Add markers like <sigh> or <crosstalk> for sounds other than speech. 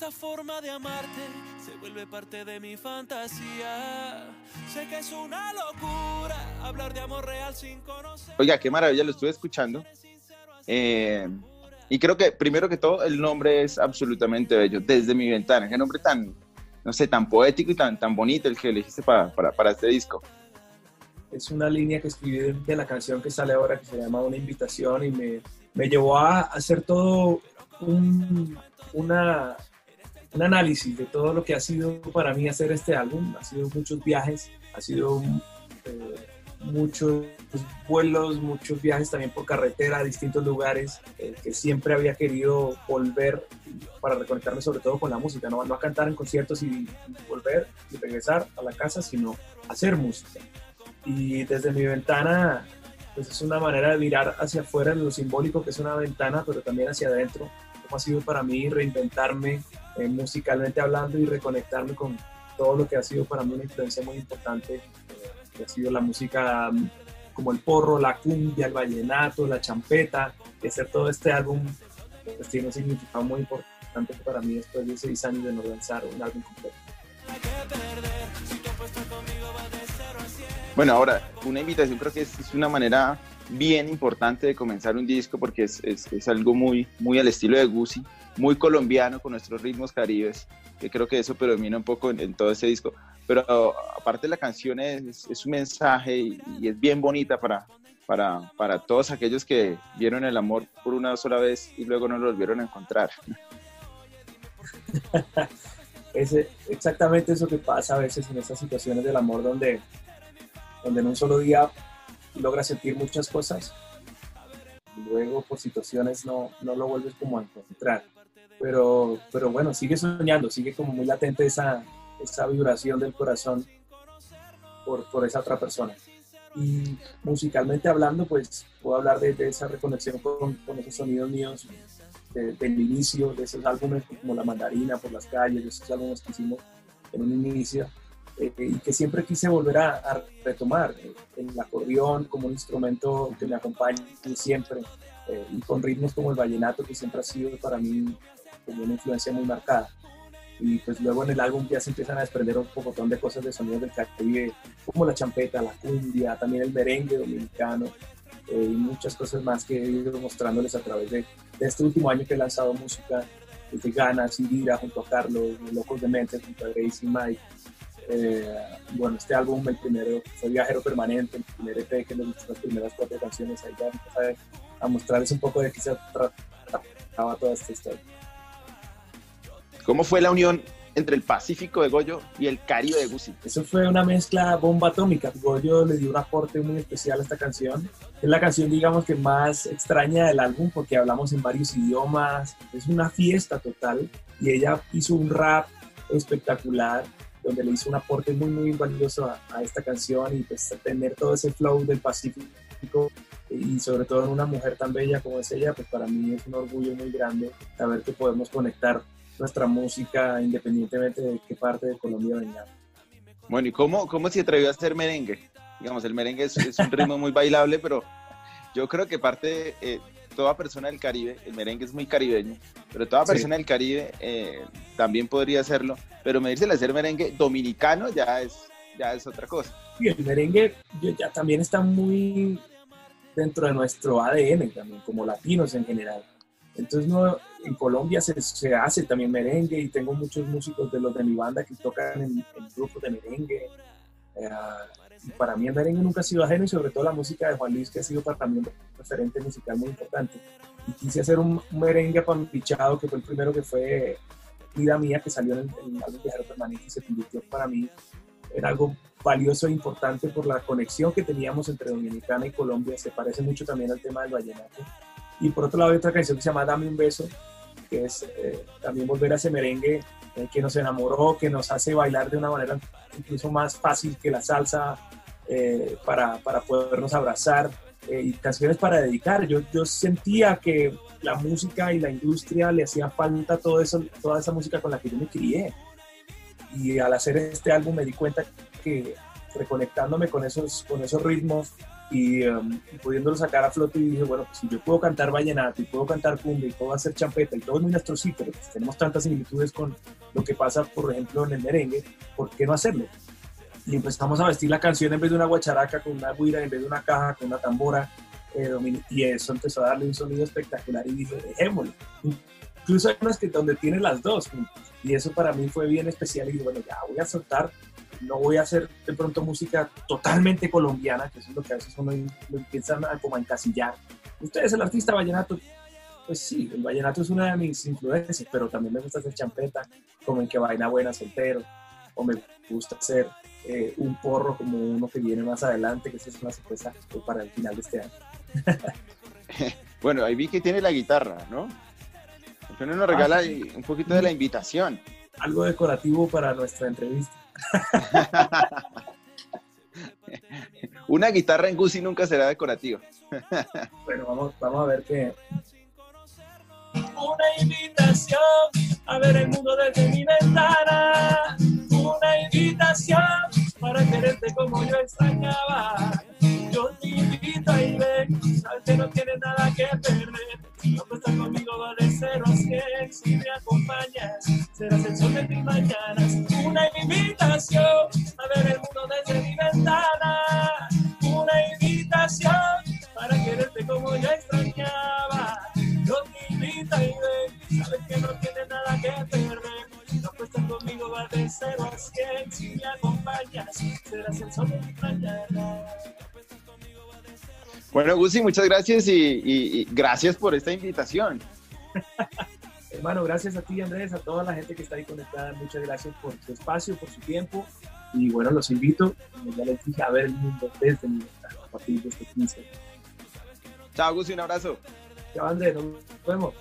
Esta forma de amarte se vuelve parte de mi fantasía. Sé que es una locura hablar de amor real sin conocer. Oiga, qué maravilla, lo estuve escuchando. Eh, y creo que, primero que todo, el nombre es absolutamente bello, desde mi ventana. Qué nombre tan, no sé, tan poético y tan, tan bonito el que elegiste para, para, para este disco. Es una línea que escribí de, de la canción que sale ahora, que se llama Una invitación, y me, me llevó a hacer todo un, una, un análisis de todo lo que ha sido para mí hacer este álbum. Ha sido muchos viajes, ha sido eh, muchos vuelos, muchos viajes también por carretera a distintos lugares, eh, que siempre había querido volver para reconectarme sobre todo con la música, no, no a cantar en conciertos y volver y regresar a la casa, sino hacer música. Y desde mi ventana, pues es una manera de mirar hacia afuera en lo simbólico, que es una ventana, pero también hacia adentro, como ha sido para mí reinventarme eh, musicalmente hablando y reconectarme con todo lo que ha sido para mí una influencia muy importante, eh, que ha sido la música mm, como el porro, la cumbia, el vallenato, la champeta, y hacer todo este álbum pues, tiene un significado muy importante para mí después de seis años de no lanzar un álbum completo. Bueno, ahora, una invitación creo que es, es una manera bien importante de comenzar un disco porque es, es, es algo muy, muy al estilo de Gucci, muy colombiano con nuestros ritmos caribes, que creo que eso predomina un poco en, todo ese disco. Pero aparte la canción es, es un mensaje y, y, es bien bonita para, para, para todos aquellos que vieron el amor por una sola vez y luego no lo volvieron a encontrar. <laughs> es exactamente eso que pasa a veces en esas situaciones del amor donde, donde en un solo día logras sentir muchas cosas y luego por situaciones no, no lo vuelves como a encontrar. Pero, pero bueno, sigue soñando, sigue como muy latente esa, esa vibración del corazón por, por esa otra persona. Y musicalmente hablando, pues puedo hablar de, de esa reconexión con, con, esos sonidos míos de, del inicio, de esos álbumes como La Mandarina, Por las Calles, de esos álbumes que hicimos en un inicio eh, y que siempre quise volver a, a retomar eh, el acordeón como un instrumento que me acompaña siempre eh, y con ritmos como el vallenato que siempre ha sido para mí como una influencia muy marcada y pues luego en el álbum ya se empiezan a desprender un montón de cosas de sonidos del Caribe como la champeta, la cumbia, también el merengue dominicano eh, y muchas cosas más que he ido mostrándoles a través de, de este último año que he lanzado música desde Ganas, Indira junto a Carlos, Locos de Mente junto a Grace y Mike eh, bueno, este álbum, el primero, fue Viajero Permanente, el primer EP que nos las primeras cuatro canciones, ahí ya a mostrarles un poco de qué se trataba toda esta historia. ¿Cómo fue la unión entre el Pacífico de Goyo y el Caribe de Gucci? Eso fue una mezcla bomba atómica. Goyo le dio un aporte muy especial a esta canción. Es la canción, digamos, que más extraña del álbum porque hablamos en varios idiomas. Es una fiesta total. Y ella hizo un rap espectacular donde le hizo un aporte muy, muy valioso a, a, esta canción y pues tener todo ese flow del Pacífico y sobre todo en una mujer tan bella como es ella, pues para mí es un orgullo muy grande saber que podemos conectar nuestra música independientemente de qué parte de Colombia vengamos. Bueno, ¿y cómo, cómo se atrevió a hacer merengue? Digamos, el merengue es, es un ritmo muy bailable, pero yo creo que parte, eh, toda persona del Caribe, el merengue es muy caribeño, pero toda persona sí. del Caribe eh, también podría hacerlo, pero medirse el hacer merengue dominicano ya es, ya es otra cosa. Y el merengue ya también está muy dentro de nuestro ADN también, como latinos en general. Entonces, no, en Colombia se, se, hace también merengue y tengo muchos músicos de los de mi banda que tocan en, en grupos de merengue. Eh, y para mí el merengue nunca ha sido ajeno y sobre todo la música de Juan Luis que ha sido para mí un referente musical muy importante. Y quise hacer un, un merengue pichado que fue el primero que fue Vida Mía que salió en el, en el álbum Viajero Permanente y se convirtió para mí en algo valioso e importante por la conexión que teníamos entre Dominicana y Colombia. Se parece mucho también al tema del vallenato. Y por otro lado hay otra canción que se llama Dame un beso, que es eh, también volver a ese merengue eh, que nos enamoró, que nos hace bailar de una manera incluso más fácil que la salsa, eh, para, para, podernos abrazar eh, y canciones para dedicar. Yo, yo sentía que la música y la industria le hacía falta todo eso, toda esa música con la que yo me crié. Y al hacer este álbum me di cuenta que reconectándome con esos, con esos ritmos y, um, pudiéndolo sacar a flote y dije, bueno, pues si yo puedo cantar vallenato y puedo cantar cumbia y puedo hacer champeta y todo muy nuestro pero pues tenemos tantas similitudes con lo que pasa, por ejemplo, en el merengue, ¿por qué no hacerlo? Y empezamos a vestir la canción en vez de una guacharaca con una guira, en vez de una caja con una tambora, eh, y eso empezó a darle un sonido espectacular y dije, dejémoslo. Incluso hay unas que donde tiene las dos, y eso para mí fue bien especial y dije, bueno, ya voy a soltar no voy a hacer de pronto música totalmente colombiana, que eso es lo que a veces uno lo empieza a, como a encasillar. Usted es el artista vallenato. Pues sí, el vallenato es una de mis influencias, pero también me gusta hacer champeta, como en que vaina buena soltero, o me gusta hacer eh, un porro como uno que viene más adelante, que esa es una sorpresa para el final de este año. <laughs> bueno, ahí vi que tiene la guitarra, ¿no? ¿Por no nos regala ah, un poquito de la invitación? Algo decorativo para nuestra entrevista. Una guitarra en Gucci nunca será decorativa. bueno, vamos, vamos a ver qué. Una invitación a ver el mundo desde mi ventana. Una invitación para quererte como yo extrañaba. Yo te invito a ir, sabes que no tienes nada que perder. Estás conmigo de cero a cien, si me acompañas, serás el sol de mis mañanas. Una invitación a ver el mundo desde mi ventana. Una invitación para quererte como yo extrañaba. Yo te invito a ir, sabes que no tienes nada que perder. No estás conmigo va de cero a cien, si me acompañas, serás el sol de mis mañanas. Bueno, Gusi, muchas gracias y, gracias por esta invitación. <laughs> Hermano, gracias a ti, Andrés, a toda la gente que está ahí conectada. Muchas gracias por su espacio, por su tiempo. Y bueno, los invito, como ya les dije, a ver el mundo desde mi ventana a partir de este 15. Chao, Gusi, un abrazo. Chao, Andrés, nos vemos.